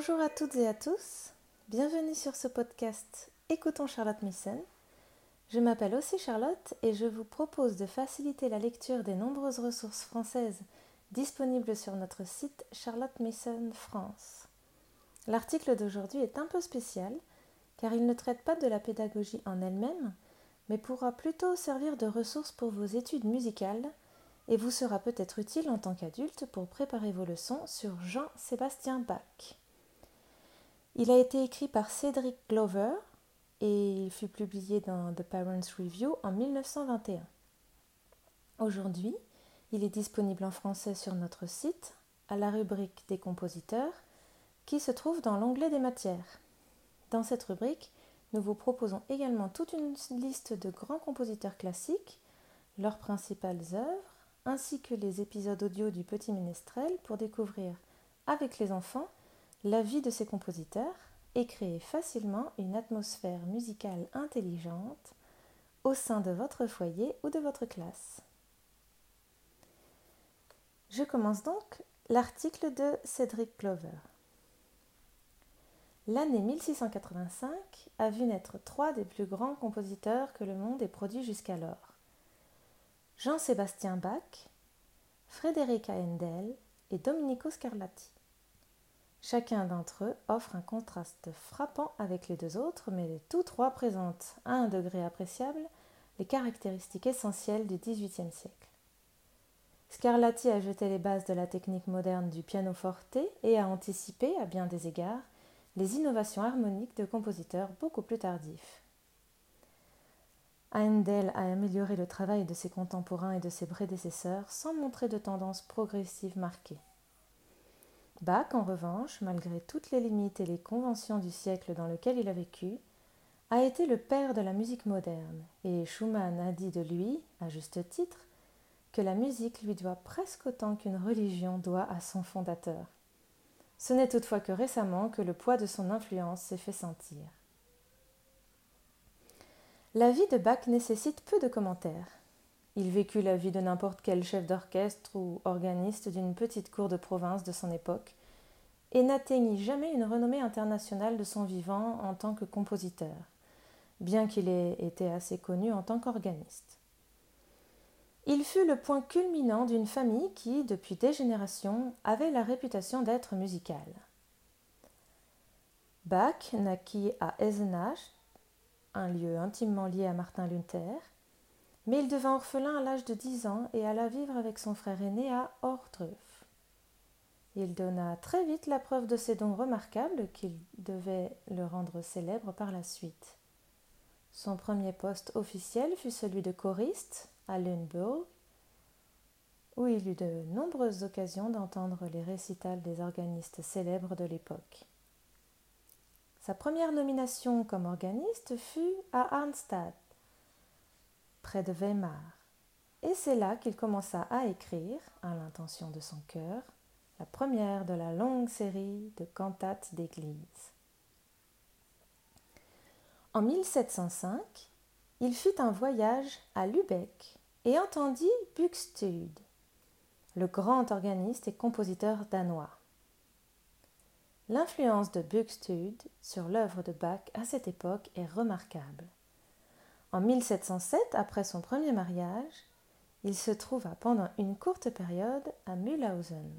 Bonjour à toutes et à tous, bienvenue sur ce podcast Écoutons Charlotte Missen. Je m'appelle aussi Charlotte et je vous propose de faciliter la lecture des nombreuses ressources françaises disponibles sur notre site Charlotte Missen France. L'article d'aujourd'hui est un peu spécial car il ne traite pas de la pédagogie en elle-même, mais pourra plutôt servir de ressource pour vos études musicales et vous sera peut-être utile en tant qu'adulte pour préparer vos leçons sur Jean-Sébastien Bach. Il a été écrit par Cédric Glover et il fut publié dans The Parents Review en 1921. Aujourd'hui, il est disponible en français sur notre site, à la rubrique des compositeurs, qui se trouve dans l'onglet des matières. Dans cette rubrique, nous vous proposons également toute une liste de grands compositeurs classiques, leurs principales œuvres, ainsi que les épisodes audio du Petit Ménestrel pour découvrir avec les enfants la vie de ces compositeurs et créer facilement une atmosphère musicale intelligente au sein de votre foyer ou de votre classe. Je commence donc l'article de Cédric Clover. L'année 1685 a vu naître trois des plus grands compositeurs que le monde ait produits jusqu'alors. Jean-Sébastien Bach, Frédéric Handel et Domenico Scarlatti. Chacun d'entre eux offre un contraste frappant avec les deux autres, mais tous trois présentent, à un degré appréciable, les caractéristiques essentielles du XVIIIe siècle. Scarlatti a jeté les bases de la technique moderne du pianoforte et a anticipé, à bien des égards, les innovations harmoniques de compositeurs beaucoup plus tardifs. Handel a amélioré le travail de ses contemporains et de ses prédécesseurs sans montrer de tendance progressive marquée. Bach, en revanche, malgré toutes les limites et les conventions du siècle dans lequel il a vécu, a été le père de la musique moderne, et Schumann a dit de lui, à juste titre, que la musique lui doit presque autant qu'une religion doit à son fondateur. Ce n'est toutefois que récemment que le poids de son influence s'est fait sentir. La vie de Bach nécessite peu de commentaires. Il vécut la vie de n'importe quel chef d'orchestre ou organiste d'une petite cour de province de son époque, et n'atteignit jamais une renommée internationale de son vivant en tant que compositeur, bien qu'il ait été assez connu en tant qu'organiste. Il fut le point culminant d'une famille qui, depuis des générations, avait la réputation d'être musicale. Bach naquit à Eisenach, un lieu intimement lié à Martin Luther, mais il devint orphelin à l'âge de dix ans et alla vivre avec son frère aîné à Ortruf. Il donna très vite la preuve de ses dons remarquables qui devaient le rendre célèbre par la suite. Son premier poste officiel fut celui de choriste à Lundburg, où il eut de nombreuses occasions d'entendre les récitals des organistes célèbres de l'époque. Sa première nomination comme organiste fut à Arnstadt, près de Weimar, et c'est là qu'il commença à écrire, à l'intention de son cœur, la première de la longue série de cantates d'église. En 1705, il fit un voyage à Lübeck et entendit Buxtehude, le grand organiste et compositeur danois. L'influence de Buxtehude sur l'œuvre de Bach à cette époque est remarquable. En 1707, après son premier mariage, il se trouva pendant une courte période à Mühlhausen,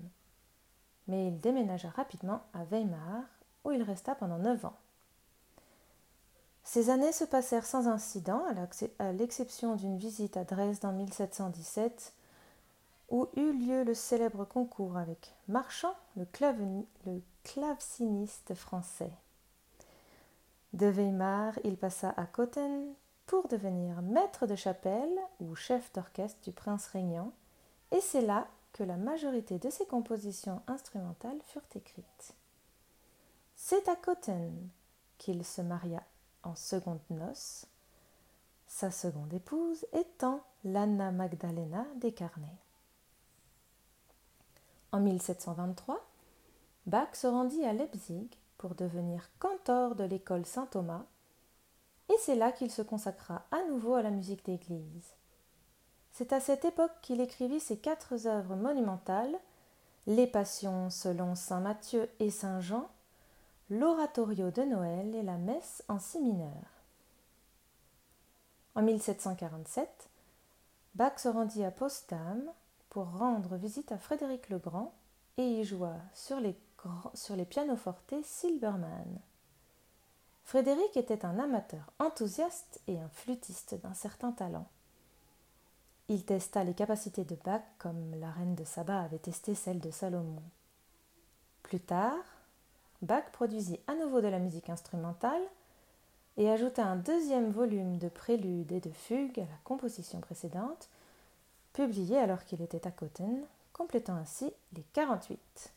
mais il déménagea rapidement à Weimar, où il resta pendant neuf ans. Ces années se passèrent sans incident, à l'exception d'une visite à Dresde en 1717, où eut lieu le célèbre concours avec Marchand, le, claveciniste français. De Weimar, il passa à Cotten pour devenir maître de chapelle ou chef d'orchestre du prince régnant, et c'est là que la majorité de ses compositions instrumentales furent écrites. C'est à Cotten qu'il se maria en seconde noces, sa seconde épouse étant l'Anna Magdalena des Carnets. En 1723, Bach se rendit à Leipzig pour devenir cantor de l'école Saint-Thomas, et c'est là qu'il se consacra à nouveau à la musique d'église. C'est à cette époque qu'il écrivit ses quatre œuvres monumentales Les Passions selon saint Matthieu et saint Jean, l'oratorio de Noël et la messe en si mineur. En 1747, Bach se rendit à Potsdam pour rendre visite à Frédéric le Grand et y joua sur les, sur les pianofortes Silbermann. Frédéric était un amateur enthousiaste et un flûtiste d'un certain talent. Il testa les capacités de Bach comme la reine de Saba avait testé celles de Salomon. Plus tard, Bach produisit à nouveau de la musique instrumentale et ajouta un deuxième volume de préludes et de fugues à la composition précédente, publié alors qu'il était à Cothen, complétant ainsi les 48.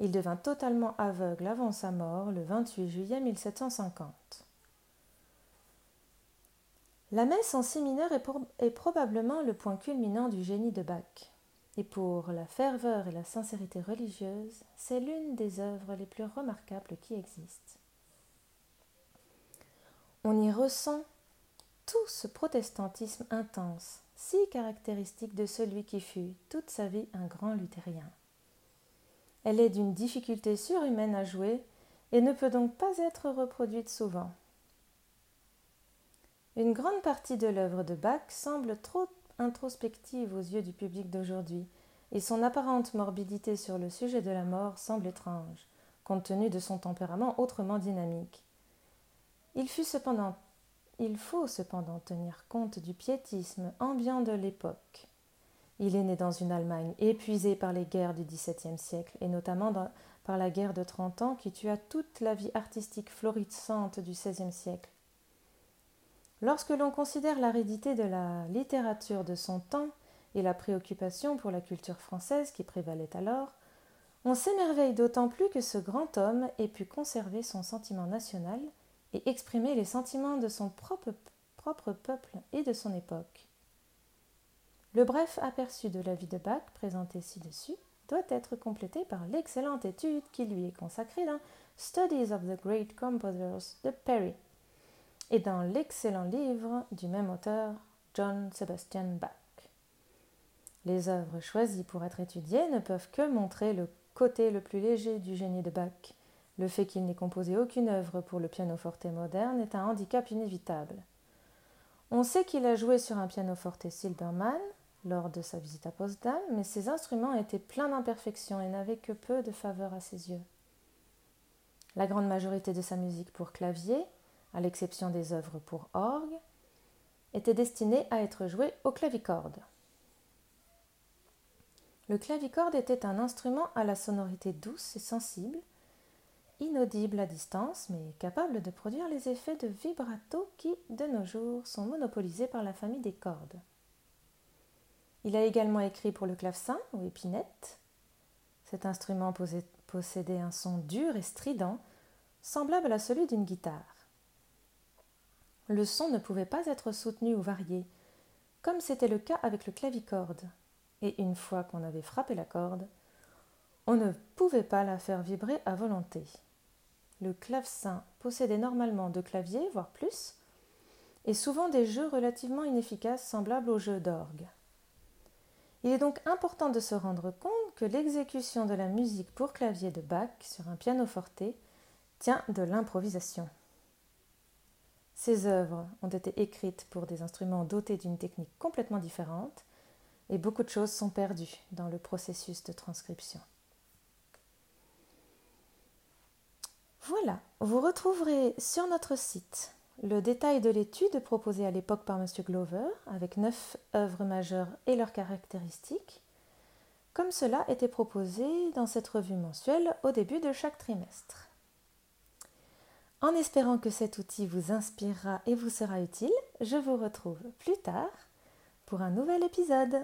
Il devint totalement aveugle avant sa mort le 28 juillet 1750. La messe en si mineur est, probablement le point culminant du génie de Bach. Et pour la ferveur et la sincérité religieuse, c'est l'une des œuvres les plus remarquables qui existent. On y ressent tout ce protestantisme intense, si caractéristique de celui qui fut toute sa vie un grand luthérien. Elle est d'une difficulté surhumaine à jouer et ne peut donc pas être reproduite souvent. Une grande partie de l'œuvre de Bach semble trop introspective aux yeux du public d'aujourd'hui, et son apparente morbidité sur le sujet de la mort semble étrange, compte tenu de son tempérament autrement dynamique. Il il faut cependant tenir compte du piétisme ambiant de l'époque. Il est né dans une Allemagne épuisée par les guerres du XVIIe siècle, et notamment par la guerre de Trente Ans qui tua toute la vie artistique florissante du XVIe siècle. Lorsque l'on considère l'aridité de la littérature de son temps et la préoccupation pour la culture française qui prévalait alors, on s'émerveille d'autant plus que ce grand homme ait pu conserver son sentiment national et exprimer les sentiments de son propre, propre peuple et de son époque. Le bref aperçu de la vie de Bach présenté ci-dessus doit être complété par l'excellente étude qui lui est consacrée dans Studies of the Great Composers de Perry et dans l'excellent livre du même auteur, John Sebastian Bach. Les œuvres choisies pour être étudiées ne peuvent que montrer le côté le plus léger du génie de Bach. Le fait qu'il n'ait composé aucune œuvre pour le pianoforte moderne est un handicap inévitable. On sait qu'il a joué sur un pianoforte Silbermann lors de sa visite à Potsdam, mais ses instruments étaient pleins d'imperfections et n'avaient que peu de faveur à ses yeux. La grande majorité de sa musique pour clavier à l'exception des œuvres pour orgue, était destiné à être joué au clavicorde. Le clavicorde était un instrument à la sonorité douce et sensible, inaudible à distance, mais capable de produire les effets de vibrato qui, de nos jours, sont monopolisés par la famille des cordes. Il a également écrit pour le clavecin ou épinette. Cet instrument possédait un son dur et strident, semblable à celui d'une guitare. Le son ne pouvait pas être soutenu ou varié, comme c'était le cas avec le clavicorde. Et une fois qu'on avait frappé la corde, on ne pouvait pas la faire vibrer à volonté. Le clavecin possédait normalement deux claviers, voire plus, et souvent des jeux relativement inefficaces semblables aux jeux d'orgue. Il est donc important de se rendre compte que l'exécution de la musique pour clavier de Bach sur un pianoforte tient de l'improvisation. Ces œuvres ont été écrites pour des instruments dotés d'une technique complètement différente et beaucoup de choses sont perdues dans le processus de transcription. Voilà, vous retrouverez sur notre site le détail de l'étude proposée à l'époque par M. Glover, avec neuf œuvres majeures et leurs caractéristiques, comme cela était proposé dans cette revue mensuelle au début de chaque trimestre. En espérant que cet outil vous inspirera et vous sera utile, je vous retrouve plus tard pour un nouvel épisode.